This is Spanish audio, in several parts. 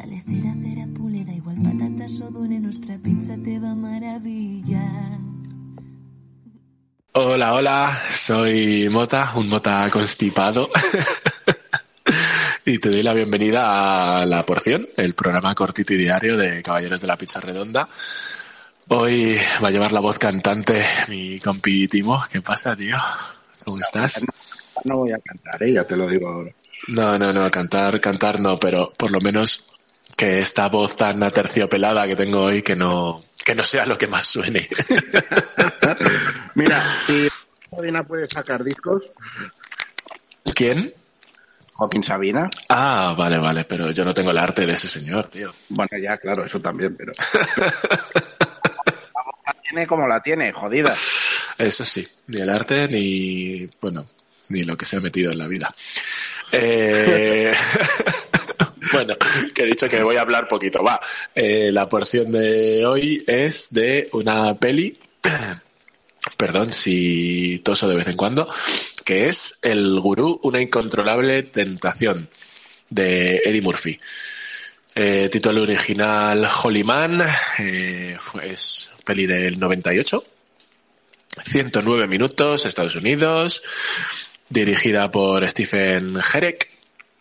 Dale cera, cera, pule, da igual patatas o dune, nuestra pizza te va a maravillar. Hola, hola, soy Mota, un Mota constipado. y te doy la bienvenida a La Porción, el programa cortito y diario de Caballeros de la Pizza Redonda. Hoy va a llevar la voz cantante mi compi Timo. ¿Qué pasa, tío? ¿Cómo estás? No voy a cantar, ¿eh? ya te lo digo ahora. No, no, no, cantar, cantar no, pero por lo menos que esta voz tan aterciopelada que tengo hoy que no, que no sea lo que más suene. Mira, si Sabina puede sacar discos, ¿Quién? Joaquín Sabina, Ah, vale, vale, pero yo no tengo el arte de ese señor, tío. bueno, ya, claro, eso también, pero... La voz la tiene como la tiene, jodida. Eso sí, ni el arte ni, bueno, ni lo que se ha metido en la vida. Eh, bueno, que he dicho que voy a hablar poquito. Va, Eh, la porción de hoy es de una peli, perdón si toso de vez en cuando, que es El Gurú, una incontrolable tentación, de Eddie Murphy. Eh, título original Holy Man, eh, es peli del 98. 109 minutos, Estados Unidos, dirigida por Stephen Herek.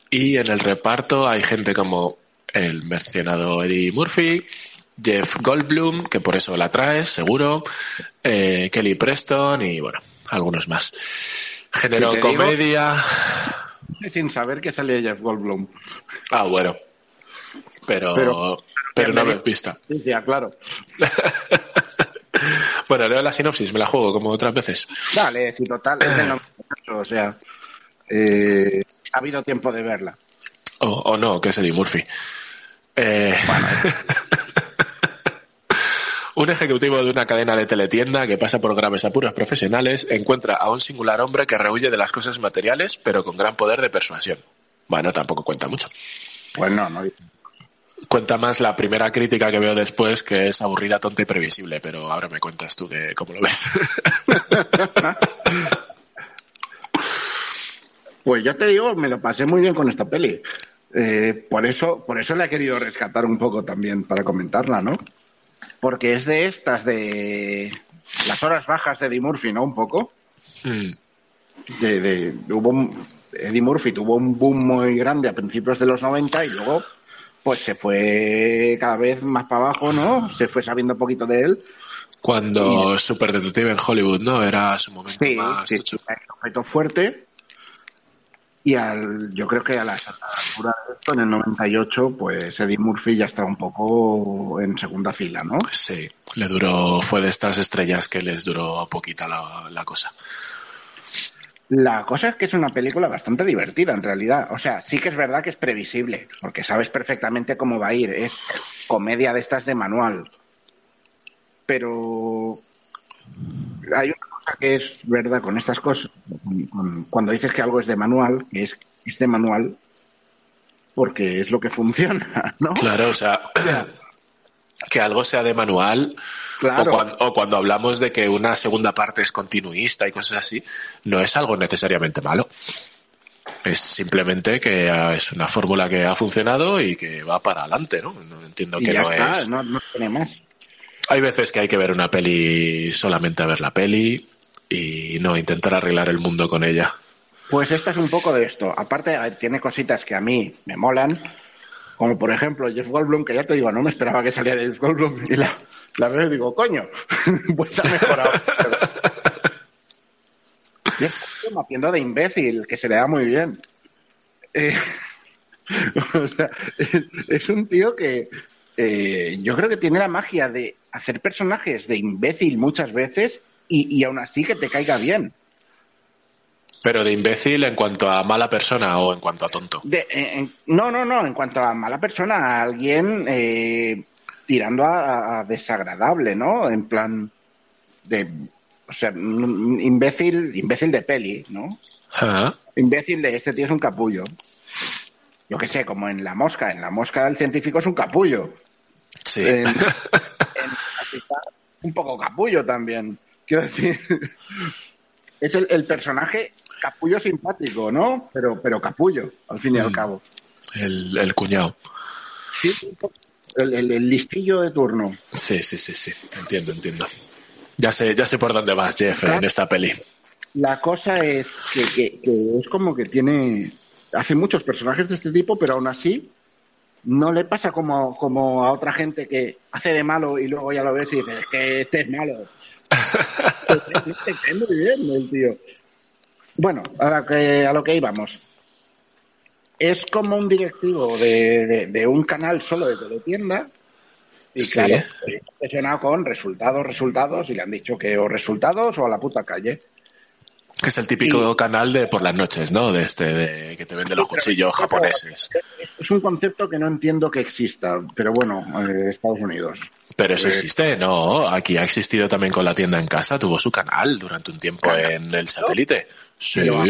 Y en el reparto hay gente como el mencionado Eddie Murphy, Jeff Goldblum, que por eso la traes, seguro, eh, Kelly Preston y bueno, algunos más. Género Si te digo- comedia. Sin saber que salía Jeff Goldblum. Ah, bueno. Pero, pero, Pero- una vez vista. Sí, ya, claro. Bueno, leo la sinopsis, me la juego como otras veces. Dale, si total, es del 98, o sea, eh, ha habido tiempo de verla. O, o no, que es Eddie Murphy. Eh, un ejecutivo de una cadena de teletienda que pasa por graves apuros profesionales encuentra a un singular hombre que rehuye de las cosas materiales, pero con gran poder de persuasión. Bueno, tampoco cuenta mucho. Pues no, no. Cuenta más la primera crítica que veo después, que es aburrida, tonta y previsible, pero ahora me cuentas tú de cómo lo ves. Pues yo te digo, me lo pasé muy bien con esta peli. Eh, por eso, por eso la he querido rescatar un poco también para comentarla, ¿no? Porque es de estas de las horas bajas de Eddie Murphy, ¿no? Un poco. De, de- hubo un- Eddie Murphy tuvo un boom muy grande a principios de los 90 y luego pues se fue cada vez más para abajo, ¿no? Se fue sabiendo un poquito de él. Cuando Super Detective en Hollywood, ¿no? Era su momento Sí, más sí, objeto fuerte. Y al, yo creo que a la altura de esto, en el 98, pues Eddie Murphy ya estaba un poco en segunda fila, ¿no? Sí, le duró, fue de estas estrellas que les duró poquita la, la cosa. La cosa es que es una película bastante divertida, en realidad. O sea, sí que es verdad que es previsible, porque sabes perfectamente cómo va a ir. Es comedia de estas de manual. Pero hay una cosa que es verdad con estas cosas. Cuando dices que algo es de manual, que es, es de manual porque es lo que funciona, ¿no? Claro, o sea, que algo sea de manual, Claro. o, cuan- o cuando hablamos de que una segunda parte es continuista y cosas así, no es algo necesariamente malo. Es simplemente que ah, es una fórmula que ha funcionado y que va para adelante, ¿no? No entiendo y que ya no está, es. no, no tiene más. Hay veces que hay que ver una peli solamente a ver la peli y no intentar arreglar el mundo con ella. Pues esta es un poco de esto. Aparte, a ver, tiene cositas que a mí me molan, como por ejemplo Jeff Goldblum, que ya te digo, no me esperaba que saliera Jeff Goldblum, y la, la veo y digo, coño, pues ha mejorado. Jeff Goldblum haciendo de imbécil, que se le da muy bien. Eh, o sea, es, es un tío que eh, yo creo que tiene la magia de hacer personajes de imbécil muchas veces y, y aún así que te caiga bien. Pero de imbécil en cuanto a mala persona o en cuanto a tonto. De- eh, en- no, no, no. En cuanto a mala persona, a alguien eh, tirando a, a desagradable, ¿no? En plan de, o sea, imbécil, imbécil de peli, ¿no? Ah, Imbécil de este tío es un capullo. Yo qué sé, como en la mosca, en la mosca el científico es un capullo. sí. En, en un poco capullo también. Quiero decir, es el, el personaje capullo simpático, ¿no? Pero, pero capullo, al fin y al Mm. cabo. El, el cuñado. Sí, el, el- el listillo de turno. Sí, sí, sí, sí. Entiendo, entiendo. Ya sé, ya sé por dónde vas, Jeff, en esta peli. La cosa es que, que- que es como que tiene. Hace muchos personajes de este tipo, pero aún así no le pasa como, como a otra gente que hace de malo y luego ya lo ves y dices, es que este es malo. Muy bien el tío. Bueno, a lo que, a lo que íbamos. Es como un directivo de, de- de un canal solo de teletienda. Y Sí. claro, obsesionado con resultados, resultados, y le han dicho que o resultados o a la puta calle. Que es el típico canal de por las noches, ¿no? De este, de que te venden los cuchillos japoneses. Es un concepto que no entiendo que exista, pero bueno, eh, Estados Unidos. Pero eso Eh, existe, ¿no? Aquí ha existido también con la tienda en casa, tuvo su canal durante un tiempo en el satélite. Sí. Pero-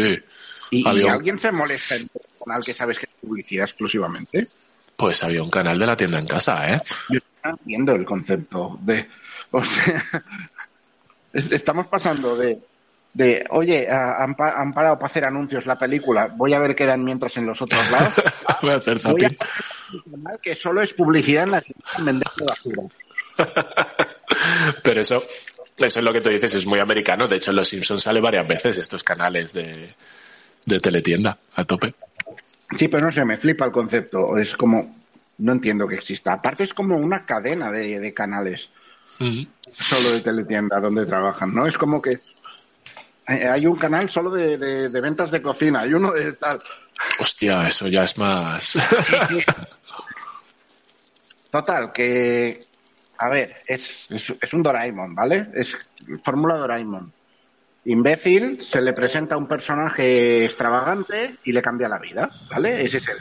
¿Y, Había alguien se molesta en un canal que sabes que es publicidad exclusivamente? Pues había un canal de la tienda en casa, ¿eh? Yo no entiendo el concepto de. O sea, es- estamos pasando de. De oye, han, pa- han parado para hacer anuncios la película, voy a ver qué dan mientras en los otros lados. Voy a hacer Voy a canal que solo es publicidad en la que vender de basura. Pero eso, eso es lo que tú dices, es muy americano. De hecho, en Los Simpsons sale varias veces estos canales de, de teletienda a tope. Sí, pero no sé, me flipa el concepto. Es como. No entiendo que exista. Aparte, es como una cadena de, de canales. solo de teletienda donde trabajan, ¿no? Es como que hay un canal solo de, de- de ventas de cocina, hay uno de tal. Hostia, eso ya es más. Total, que. A ver, es, es, es un Doraemon, ¿vale? Es Fórmula Doraemon. Imbécil, se le presenta un personaje extravagante y le cambia la vida, ¿vale? Esa es el-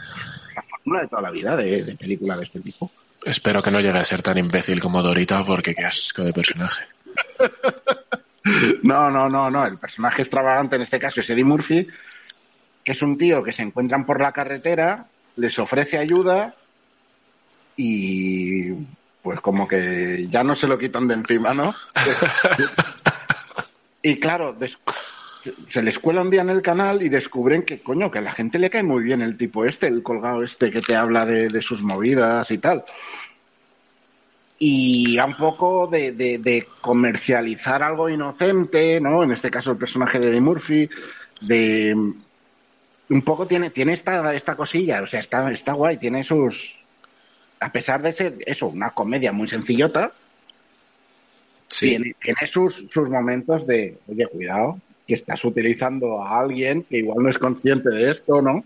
la fórmula de toda la vida de, de película de este tipo. Espero que no llegue a ser tan imbécil como Dorita, porque qué asco de personaje. No, no, no, no. El personaje extravagante en este caso es Eddie Murphy, que es un tío que se encuentran por la carretera, les ofrece ayuda y pues como que ya no se lo quitan de encima, ¿no? y claro, se les cuela un día en el canal y descubren que, coño, que a la gente le cae muy bien el tipo este, el colgado este que te habla de, de sus movidas y tal y a un poco de, de- de comercializar algo inocente, ¿no? En este caso el personaje de Eddie Murphy, de un poco tiene, tiene esta, esta cosilla, o sea, está, está guay, tiene sus a pesar de ser eso, una comedia muy sencillota, Sí. tiene, tiene sus, sus momentos de, oye, cuidado, que estás utilizando a alguien que igual no es consciente de esto, ¿no?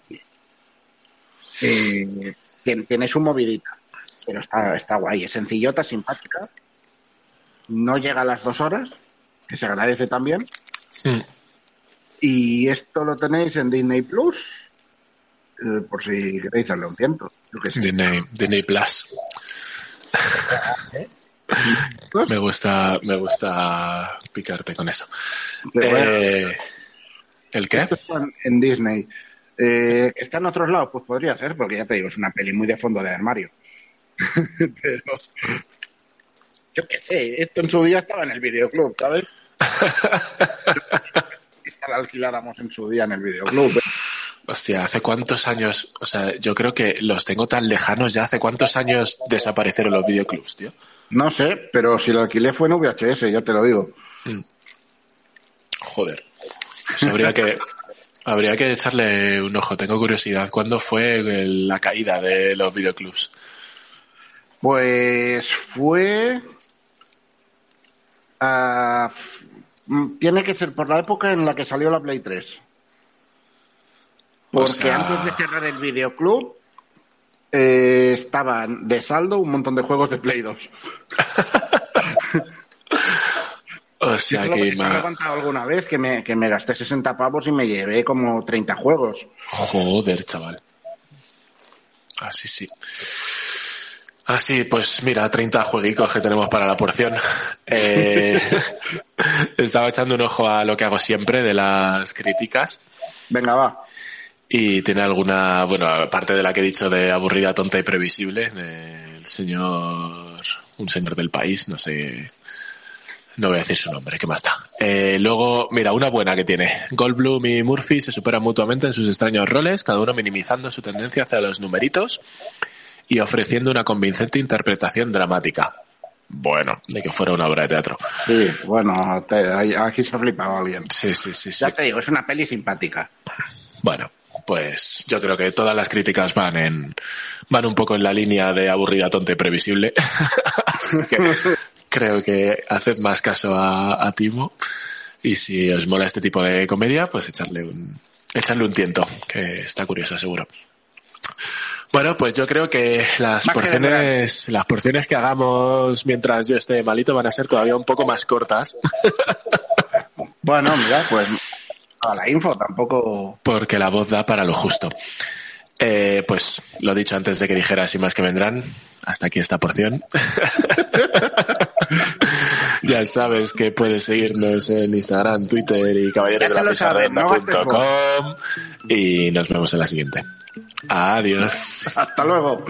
Eh, tiene, tiene su movidita, pero está, está guay, es sencillota, simpática, no llega a las dos horas, que se agradece también, y esto lo tenéis en Disney Plus, eh, por si queréis darle un tiempo. Disney, Disney Plus. me gusta, me gusta picarte con eso. Eh, ¿El qué? En- Disney. Eh, está en otros lados, pues podría ser, porque ya te digo, es una peli muy de fondo de armario. Pero yo qué sé, esto en su día estaba en el videoclub, ¿sabes? Esta la alquiláramos en su día en el videoclub. Hostia, ¿hace cuántos años? O sea, yo creo que los tengo tan lejanos ya. ¿Hace cuántos años desaparecieron los videoclubs, tío? No sé, pero si lo alquilé fue en VHS, ya te lo digo. Joder. Pues habría que, habría que echarle un ojo. Tengo curiosidad. ¿Cuándo fue el- la caída de los videoclubs? Pues fue. ah, mm, tiene que ser por la época en la que salió la Play 3. O Porque sea- antes de cerrar el videoclub eh, estaban de saldo un montón de juegos de Play 2. O sea que que me he ma- levantado alguna vez que me, que me gasté 60 pavos y me llevé como 30 juegos. Joder, chaval. Así sí. Ah, sí, pues mira, 30 jueguicos que tenemos para la porción. Eh, estaba echando un ojo a lo que hago siempre de las críticas. Venga, va. Y tiene alguna, bueno, aparte de la que he dicho de aburrida, tonta y previsible, del señor, un señor del país, no sé, no voy a decir su nombre, ¿qué más está? Eh, luego, mira, una buena que tiene. Goldblum y Murphy se superan mutuamente en sus extraños roles, cada uno minimizando su tendencia hacia los numeritos y ofreciendo una convincente interpretación dramática. Bueno, de que fuera una obra de teatro. Sí, bueno, te, aquí se ha flipado alguien. Sí, sí, sí, sí. Ya te digo, es una peli simpática. Bueno, pues yo creo que todas las críticas van en van un poco en la línea de aburrida, tonta y previsible. Así que creo que haced más caso a, a Timo y si os mola este tipo de comedia, pues echarle un echarle un tiento, que está curiosa seguro. Bueno, pues yo creo que las Más que porciones, las porciones que hagamos mientras yo esté malito van a ser todavía un poco más cortas, Bueno, mira, pues a la info tampoco. porque la voz da para lo justo. Eh, pues lo dicho antes de que dijeras y más que vendrán, hasta aquí esta porción. ya sabes que puedes seguirnos en Instagram, Twitter y Ya se lo saben, no caballeros y nos vemos en la siguiente. Adiós. Hasta luego.